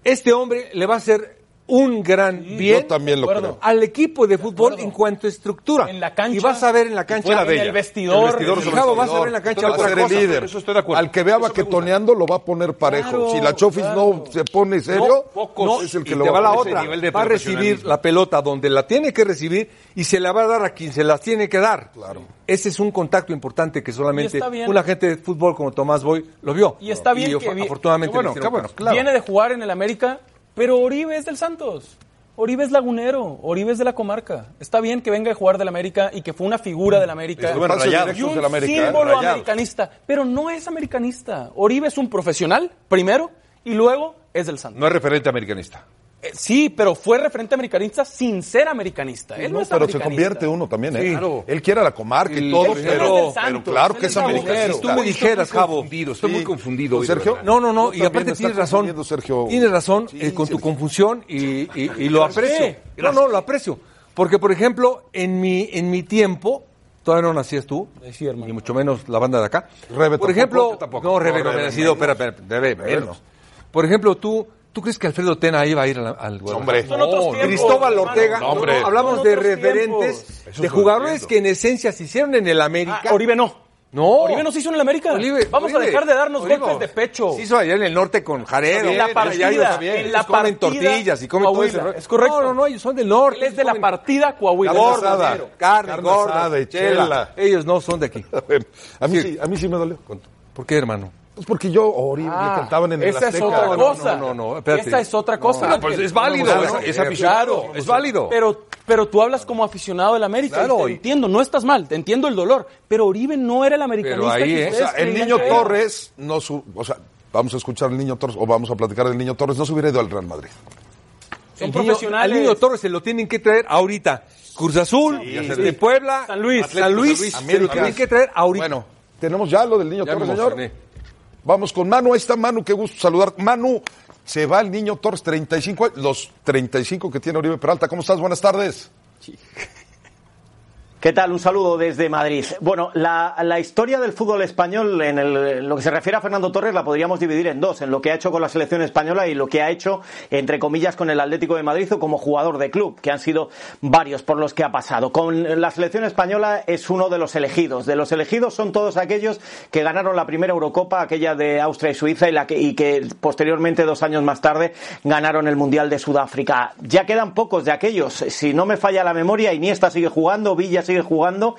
este hombre le va a hacer un gran bien Yo también lo creo. al equipo de fútbol en cuanto a estructura. En la cancha. Y vas a ver en la cancha. fuera de ella. El vestidor. El vestidor, Javo, vas a ver en la cancha va a otra ser el líder. Eso estoy de acuerdo. Al que vea baquetoneando lo va a poner parejo. Claro, si la Chofis no se pone serio, No, es el que y lo va la a otra. nivel de Va a recibir la pelota donde la tiene que recibir y se la va a dar a quien se las tiene que dar. Claro. Ese es un contacto importante que solamente un agente de fútbol como Tomás Boy lo vio. Y está bien Y que vi- afortunadamente bueno, claro. Viene de jugar en el América, pero Oribe es del Santos. Oribe es lagunero, Oribe es de la comarca. Está bien que venga a jugar del América y que fue una figura del América. Y un del América, ¿eh? símbolo americanista, pero no es americanista. Oribe es un profesional, primero, y luego es del Santos. No es referente americanista. Eh, sí, pero fue referente americanista sin ser americanista. Él no, No, es pero se convierte uno también, ¿eh? Sí. Claro. Él quiere a la comarca y El- todo, pero, claro que es americanista. Si tú me dijeras, Javo, confundido, estoy muy confundido. hoy, Sergio. No, no, no, y aparte tienes razón. Tienes razón Sí, eh, con tu confusión y, y- y lo aprecio. No, no, lo aprecio. Porque, por ejemplo, en mi, en mi tiempo, todavía no nacías tú, ni mucho menos la banda de acá. Rebe por tampoco, ejemplo, tampoco. no, Rebe No, no, me Rebe espera, Rebe Rebe menos. Por ejemplo, tú, ¿Tú crees que Alfredo Tena iba a ir al, al? Hombre. Son otros No, tiempos, Cristóbal. Ortega. No, hombre. Hablamos de referentes, tiempos. de jugadores que en esencia se hicieron en el América. Ah, Oribe no. No. Oribe no se hizo en el América. Oribe- Vamos a dejar de darnos Oribe golpes de pecho. Se hizo allá en el norte con Jaredo. En la partida, en la Ellos comen partida, tortillas y comen todo Coahuila, ese es correcto. No, no, no, ellos son del norte. Él es de la partida Coahuila. Carne Gorda, asada, cero. carne, Carne gorda, asada y chela. chela. Ellos no son de aquí. A ver, a mí Sí. sí, a mí sí me dolió. ¿Por qué, hermano? Pues porque yo, Oribe, Ah, le cantaban en el esa es otra No, no, cosa. no, no, no, espérate. Esa es otra cosa. Pues es válido, No, no, es- es claro. es válido. Pero, pero tú hablas como aficionado del América. Claro, y te y- entiendo, no estás mal, te entiendo el dolor. Pero Oribe no era el americanista Pero ahí, que ¿eh? ustedes O sea, el niño. Torres, no su, o sea, vamos a escuchar al niño Torres, o vamos a platicar del niño Torres, no se hubiera ido al Real Madrid. Son El niño- profesionales. Al niño Torres se lo tienen que traer ahorita. Cruz Azul, de Puebla, San Luis. San Luis, se lo América. tienen que traer ahorita. Bueno, tenemos ya lo del niño ya Torres, señor. Vamos con Manu, ahí está Manu, qué gusto saludar. Manu, se va el niño Torres, 35 años, los 35 que tiene Oribe Peralta. ¿Cómo estás? Buenas tardes. ¿Qué tal? Un saludo desde Madrid. Bueno, la, historia del fútbol español, en, el- lo que se refiere a Fernando Torres, la podríamos dividir en dos, en lo que ha hecho con la selección española y lo que ha hecho, entre comillas, con el Atlético de Madrid o como jugador de club, que han sido varios por los que ha pasado. Con la selección española es uno de los elegidos. De los elegidos son todos aquellos que ganaron la primera Eurocopa, aquella de Austria y Suiza, y, la que, y que posteriormente, dos años más tarde, ganaron el Mundial de Sudáfrica. Ya quedan pocos de aquellos. Si no me falla la memoria, Iniesta sigue jugando, Villa sigue jugando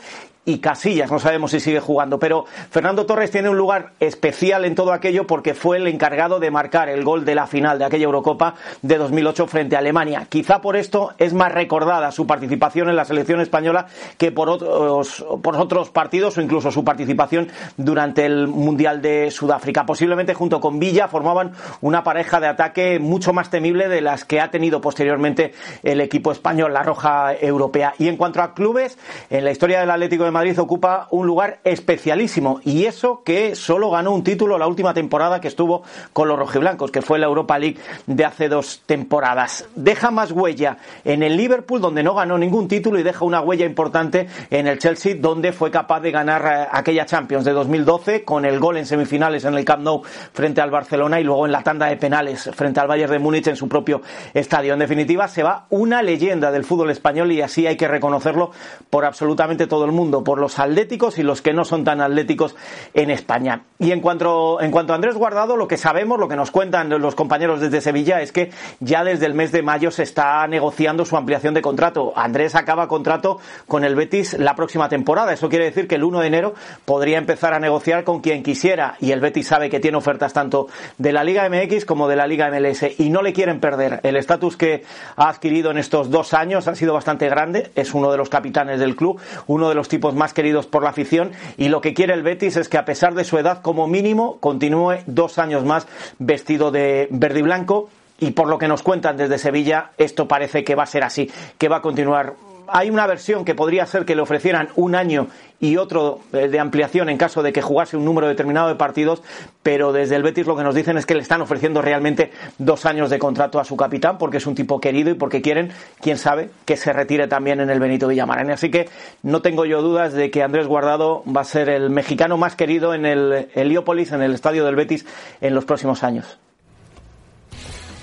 y Casillas, no sabemos si sigue jugando, pero Fernando Torres tiene un lugar especial en todo aquello porque fue el encargado de marcar el gol de la final de aquella Eurocopa de 2008 frente a Alemania. Quizá por esto es más recordada su participación en la selección española que por otros, por otros partidos o incluso su participación durante el Mundial de Sudáfrica. Posiblemente junto con Villa formaban una pareja de ataque mucho más temible de las que ha tenido posteriormente el equipo español, la Roja Europea. Y en cuanto a clubes, en la historia del Atlético de Madrid ocupa un lugar especialísimo y eso que solo ganó un título la última temporada que estuvo con los rojiblancos, que fue la Europa League de hace dos temporadas. Deja más huella en el Liverpool, donde no ganó ningún título, y deja una huella importante en el Chelsea, donde fue capaz de ganar eh, aquella Champions de 2012 con el gol en semifinales en el Camp Nou frente al Barcelona y luego en la tanda de penales frente al Bayern de Múnich en su propio estadio. En definitiva, se va una leyenda del fútbol español y así hay que reconocerlo por absolutamente todo el mundo, por los atléticos y los que no son tan atléticos en España. Y en cuanto, en cuanto a Andrés Guardado, lo que sabemos, lo que nos cuentan los compañeros desde Sevilla es que ya desde el mes de mayo se está negociando su ampliación de contrato. Andrés acaba contrato con el Betis la próxima temporada. Eso quiere decir que el 1 de enero podría empezar a negociar con quien quisiera y el Betis sabe que tiene ofertas tanto de la Liga MX como de la Liga MLS y no le quieren perder. El estatus que ha adquirido en estos dos años ha sido bastante grande. Es uno de los capitanes del club, uno de los tipos más queridos por la afición y lo que quiere el Betis es que a pesar de su edad como mínimo continúe dos años más vestido de verde y blanco y por lo que nos cuentan desde Sevilla esto parece que va a ser así, que va a continuar hay una versión que podría ser que le ofrecieran un año y otro eh, de ampliación en caso de que jugase un número determinado de partidos, pero desde el Betis lo que nos dicen es que le están ofreciendo realmente dos años de contrato a su capitán porque es un tipo querido y porque quieren, quién sabe, que se retire también en el Benito Villamarín. Así que no tengo yo dudas de que Andrés Guardado va a ser el mexicano más querido en el Heliópolis, en el estadio del Betis, en los próximos años.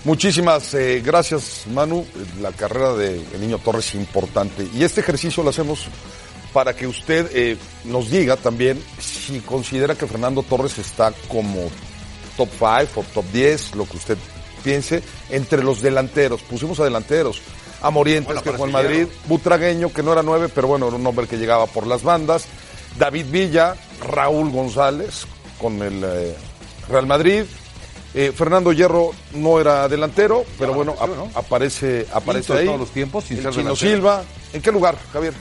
Muchísimas eh, gracias, Manu. La carrera de el niño Torres es importante. Y este ejercicio lo hacemos para que usted eh, nos diga también si considera que Fernando Torres está como top 5 o top 10, lo que usted piense, entre los delanteros. Pusimos a delanteros. A Morientes, Bueno, que fue en. Madrid. Butragueño, que no era nueve, pero bueno, era un hombre que llegaba por las bandas. David Villa, Raúl González, con el eh, Real Madrid. Eh, Fernando Hierro no era delantero, pero bueno, apareció, ap- ¿no? aparece, aparece ahí. todos los tiempos, sin El ser Chino. Silva. ¿En qué lugar, Javier?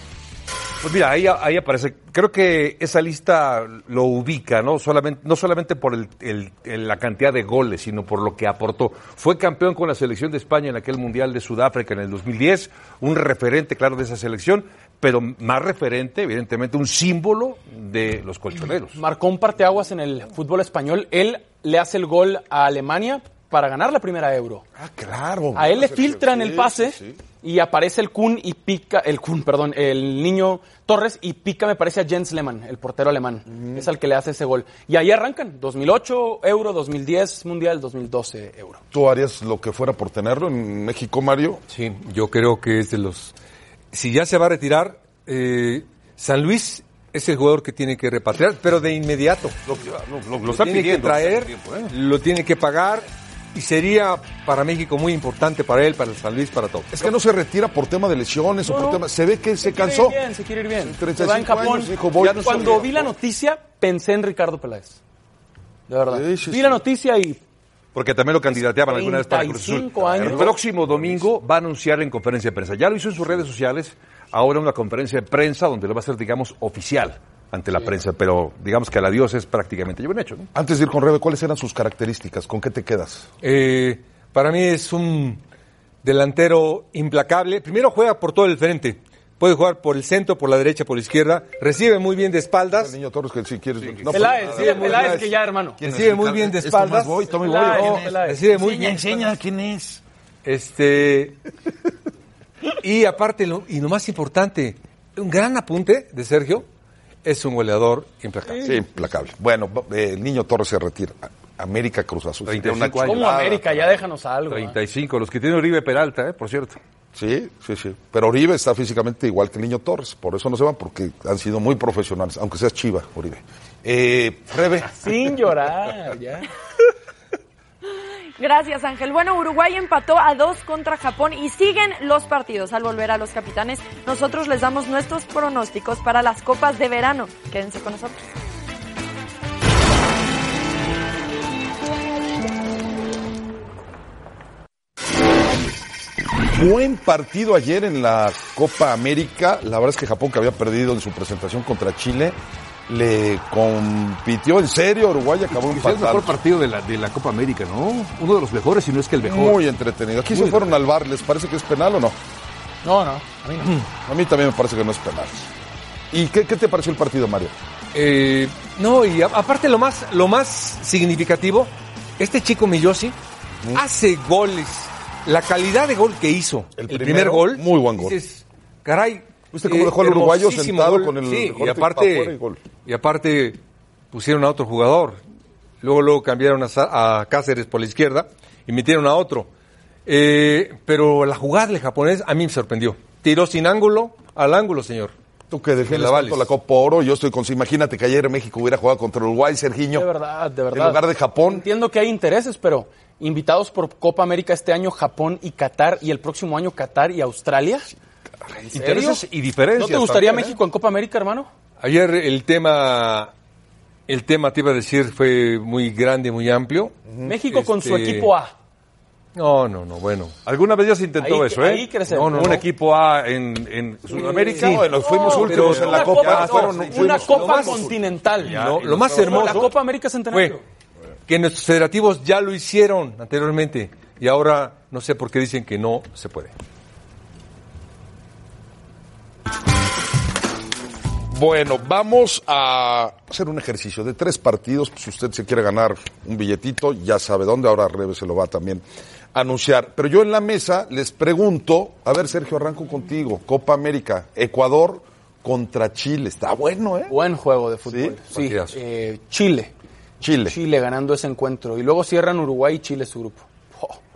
Pues mira, ahí, ahí aparece. Creo que esa lista lo ubica, ¿no? Solamente, no solamente por el- el- el- la cantidad de goles, sino por lo que aportó. Fue campeón con la selección de España en aquel Mundial de Sudáfrica en el 2010, un referente, claro, de esa selección, pero más referente, evidentemente, un símbolo de los colchoneros. Marcó un parteaguas en el fútbol español. Él le hace el gol a Alemania para ganar la primera Euro. Ah, claro. A él le filtran el pase y aparece el Kun y pica, el Kun, perdón, el niño Torres y pica, me parece, a Jens Lehmann, el portero alemán. Es al que le hace ese gol. Y ahí arrancan, 2008 euro, 2010 mundial, 2012 euro. ¿Tú harías lo que fuera por tenerlo en México, Mario? Sí, yo creo que es de los... Si ya se va a retirar, eh, San Luis es el jugador que tiene que repatriar, pero de inmediato. Lo, lo- lo- lo está tiene pidiendo que traer, tiempo, ¿eh? lo tiene que pagar y sería para México muy importante para él, para el San Luis, para todo. Es que no se retira por tema de lesiones o por no. tema... Se ve que se quiere cansó. ir bien, se quiere ir bien. Se 35 va en Japón. años, dijo, voy, Ya no cuando vi la noticia, pensé en Ricardo Peláez. De verdad. Sí, sí, vi sí. la noticia y Porque también lo candidateaban alguna vez para Cruz Azul. 35 años. El próximo domingo va a anunciar en conferencia de prensa. Ya lo hizo en sus redes sociales, ahora una conferencia de prensa donde lo va a hacer, digamos, oficial ante la prensa. Pero digamos que el adiós es prácticamente ya bien hecho. ¿no? Antes de ir con Rebe, ¿cuáles eran sus características? ¿Con qué te quedas? Eh, para mí es un delantero implacable. Primero juega por todo el frente. Puede jugar por el centro, por la derecha, por la izquierda. Recibe muy bien de El espaldas. niño Torres, que si quieres... No, sí, Peláez que ya, hermano. Recibe muy bien de espaldas. voy, No. Recibe muy bien. enseña quién es. Este. Y aparte, lo, y lo más importante, un gran apunte de Sergio, es un goleador implacable. Sí, implacable. Bueno, eh, el niño Torres se retira. América Cruz Azul. Sería 35 años. Como chulada. América, ya déjanos algo. ¿eh? 35, los que tiene Oribe Peralta, ¿eh? por cierto. Sí, sí, sí. Pero Oribe está físicamente igual que el niño Torres. Por eso no se van, porque han sido muy profesionales, aunque sea Chiva, Oribe. Eh, Rebe. Sin llorar, ya. Gracias, Ángel. Bueno, Uruguay empató a dos contra Japón y siguen los partidos. Al volver a los capitanes, nosotros les damos nuestros pronósticos para las copas de verano. Quédense con nosotros. Buen partido ayer en la Copa América. La verdad es que Japón, que había perdido en su presentación contra Chile, le compitió en serio. Uruguay acabó Es el mejor partido de la, de la Copa América, ¿no? Uno de los mejores, si no es que el mejor. Muy entretenido. Aquí se fueron al bar. ¿Les parece que es penal o no? No, no, a mí no. A mí también me parece que no es penal. ¿Y qué, qué te pareció el partido, Mario? Eh, no, y a- aparte lo más, lo más significativo, este chico Miyoshi hace goles. La calidad de gol que hizo, El el, primero, primer gol, muy buen gol. dices, caray. ¿Viste cómo eh, dejó al uruguayo sentado con el Sí, y pa' aparte, y gol? y aparte pusieron a otro jugador. Luego, luego cambiaron a, Cáceres por la izquierda y metieron a otro. Eh, pero la jugada del japonés a mí me sorprendió. Tiró sin ángulo al ángulo, señor. Tú que defiendes la vales. tanto la Copa Oro, yo estoy con... Imagínate que ayer México hubiera jugado contra Uruguay, Sergiño. De verdad, de verdad. En lugar de Japón. Entiendo que hay intereses, pero invitados por Copa América este año Japón y Qatar y el próximo año Qatar y Australia. Intereses y diferencias. ¿No te gustaría también, ¿eh? México en Copa América, hermano? Ayer el tema, el tema te iba a decir fue muy grande, muy amplio. México con su Este, equipo A. No, no, no, bueno. Alguna vez ya se intentó Ahí- eso, ¿eh? ahí crecemos. No, no, No, un no. equipo A en, en Sudamérica. Sí. Bueno, fuimos últimos en la Copa. fueron- una fuimos- Copa más- continental. Lo, lo más hermoso La Copa América Centenario. fue que nuestros federativos ya lo hicieron anteriormente y ahora no sé por qué dicen que no se puede. Bueno, vamos a hacer un ejercicio de tres partidos. Si usted se quiere ganar un billetito, ya sabe dónde. Ahora Rebe se lo va también a anunciar. Pero yo en la mesa les pregunto, a ver Sergio, arranco contigo. Copa América, Ecuador contra Chile. Está bueno, ¿eh? Buen juego de fútbol. Sí, eh, Chile. Chile. Chile ganando ese encuentro. Y luego cierran Uruguay y Chile su grupo.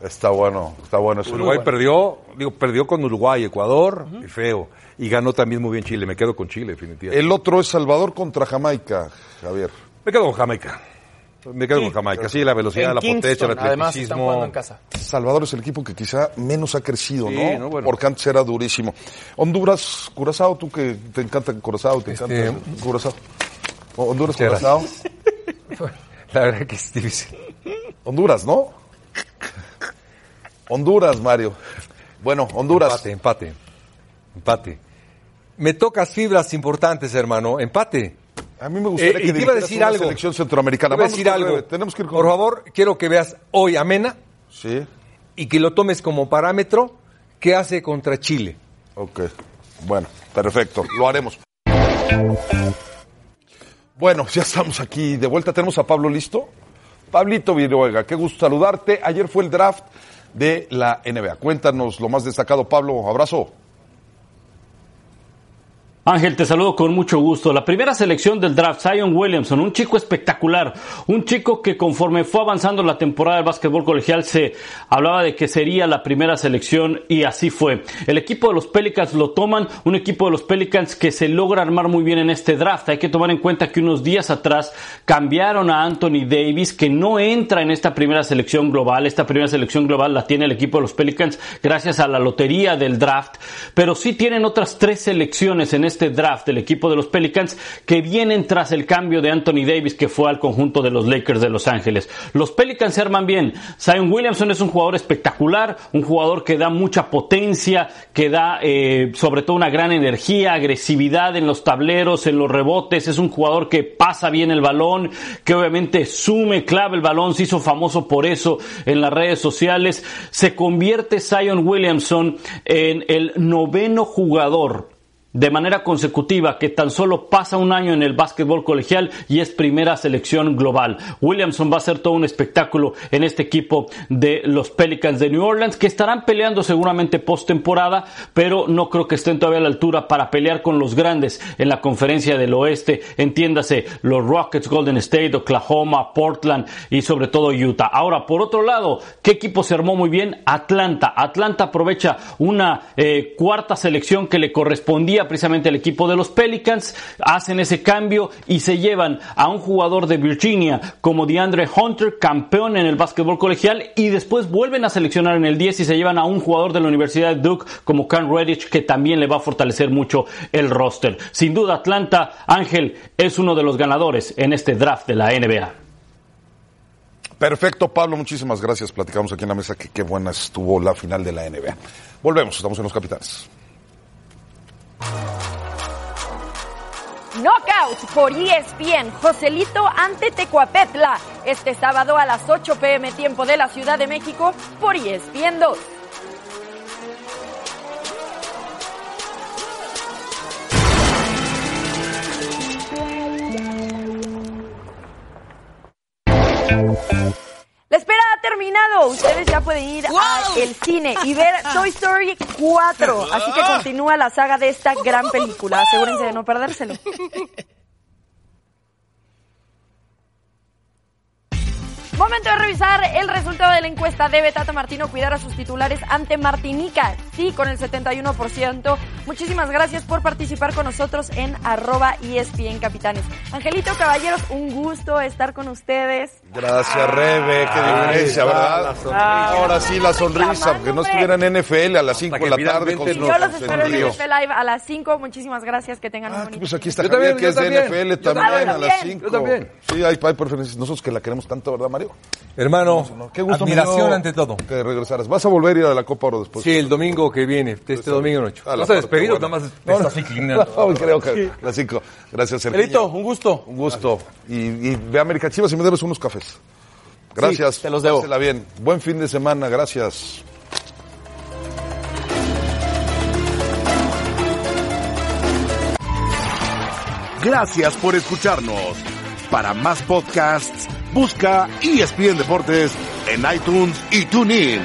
Está bueno, está bueno. eso. Uruguay bueno. perdió, digo, perdió con Uruguay, Ecuador, y feo. Y ganó también muy bien Chile. Me quedo con Chile, definitivamente. El otro es Salvador contra Jamaica, Javier. Me quedo con Jamaica. Me quedo Sí. con Jamaica. Sí, la velocidad, en la potencia, el Kingston, además están jugando en atletismo. casa. Salvador es el equipo que quizá menos ha crecido, Sí, ¿no? no, bueno. Porque antes era durísimo. Honduras, Curazao, tú que te encanta Curazao, te Este, encanta Curazao. O- Honduras, Curazao. La verdad que es difícil. Honduras, ¿no? Honduras, Mario. Bueno, Honduras. Empate, empate. Empate. Me tocas fibras importantes, hermano. Empate. A mí me gustaría Eh, que te iba a decir algo. selección centroamericana. Iba a decir algo. Tenemos que ir con Por favor, quiero que veas hoy a Mena Sí, y que lo tomes como parámetro qué hace contra Chile. ok. Bueno, perfecto. Lo haremos. Bueno, ya estamos aquí de vuelta. Tenemos a Pablo listo. Pablito Viruega, qué gusto saludarte. Ayer fue el draft de la NBA. Cuéntanos lo más destacado, Pablo. Abrazo. Ángel, te saludo con mucho gusto. La primera selección del draft, Zion Williamson, un chico espectacular, un chico que conforme fue avanzando la temporada del básquetbol colegial se hablaba de que sería la primera selección y así fue. El equipo de los Pelicans lo toman, un equipo de los Pelicans que se logra armar muy bien en este draft. Hay que tomar en cuenta que unos días atrás cambiaron a Anthony Davis, que no entra en esta primera selección global. Esta primera selección global la tiene el equipo de los Pelicans gracias a la lotería del draft, pero sí tienen otras tres selecciones en este draft del equipo de los Pelicans que vienen tras el cambio de Anthony Davis que fue al conjunto de los Lakers de Los Ángeles. Los Pelicans se arman bien. Zion Williamson es un jugador espectacular, un jugador que da mucha potencia, que da eh, sobre todo una gran energía, agresividad en los tableros, en los rebotes. Es un jugador que pasa bien el balón, que obviamente sume, clave el balón, se hizo famoso por eso en las redes sociales. Se convierte Zion Williamson en el noveno jugador de manera consecutiva que tan solo pasa un año en el básquetbol colegial y es primera selección global. Williamson va a ser todo un espectáculo en este equipo de los Pelicans de New Orleans que estarán peleando seguramente postemporada, pero no creo que estén todavía a la altura para pelear con los grandes en la conferencia del oeste, entiéndase los Rockets, Golden State, Oklahoma, Portland y sobre todo Utah. Ahora, por otro lado, ¿qué equipo se armó muy bien? Atlanta. Atlanta aprovecha una eh, cuarta selección que le correspondía precisamente el equipo de los Pelicans, hacen ese cambio y se llevan a un jugador de Virginia como DeAndre Hunter, campeón en el básquetbol colegial, y después vuelven a seleccionar en el 10 y se llevan a un jugador de la Universidad de Duke como Cam Redditch, que también le va a fortalecer mucho el roster. Sin duda, Atlanta, Ángel, es uno de los ganadores en este draft de la NBA. Perfecto, Pablo, muchísimas gracias. Platicamos aquí en la mesa que qué buena estuvo la final de la NBA. Volvemos, estamos en los capitanes. Knockout por ESPN, Joselito ante Tecuapetla, este sábado a las 8 pm tiempo de la Ciudad de México por ESPN 2. La espera ha terminado. Ustedes ya pueden ir al cine y ver Toy Story 4. Así que continúa la saga de esta gran película. Asegúrense de no perdérselo. Momento de revisar el resultado de la encuesta. ¿Debe Tata Martino cuidar a sus titulares ante Martinica? Sí, con el 71%. Muchísimas gracias por participar con nosotros en arroba ESPN Capitanes. Angelito Caballeros, un gusto estar con ustedes. Gracias, Rebe, qué diferencia, ¿verdad? Ahora sí la sonrisa, porque no estuviera en NFL a las 5 de la tarde con Yo los espero en. NFL Live a las 5. Muchísimas gracias. Que tengan un bonito Pues aquí está Javier, también, que es de. NFL también, también. a las 5. Yo también. Sí, hay, hay preferencias. Nosotros que la queremos tanto, ¿verdad, Mario? Hermano, Qué gusto me admiración ante todo. Que regresaras. ¿Vas a volver a ir a la Copa Oro después? Sí, el domingo que viene, este domingo noche. ¿Vas a parte despedir o nada más te estás inclinando? No, creo que las 5. Gracias, Sergio. Elito, un gusto. Un gusto. Y, y ve a América Chivas y me debes unos cafés. Gracias. Sí, te los debo. Pásela bien. Buen fin de semana. Gracias. Gracias por escucharnos. Para más podcasts, busca ESPN Deportes en iTunes y TuneIn.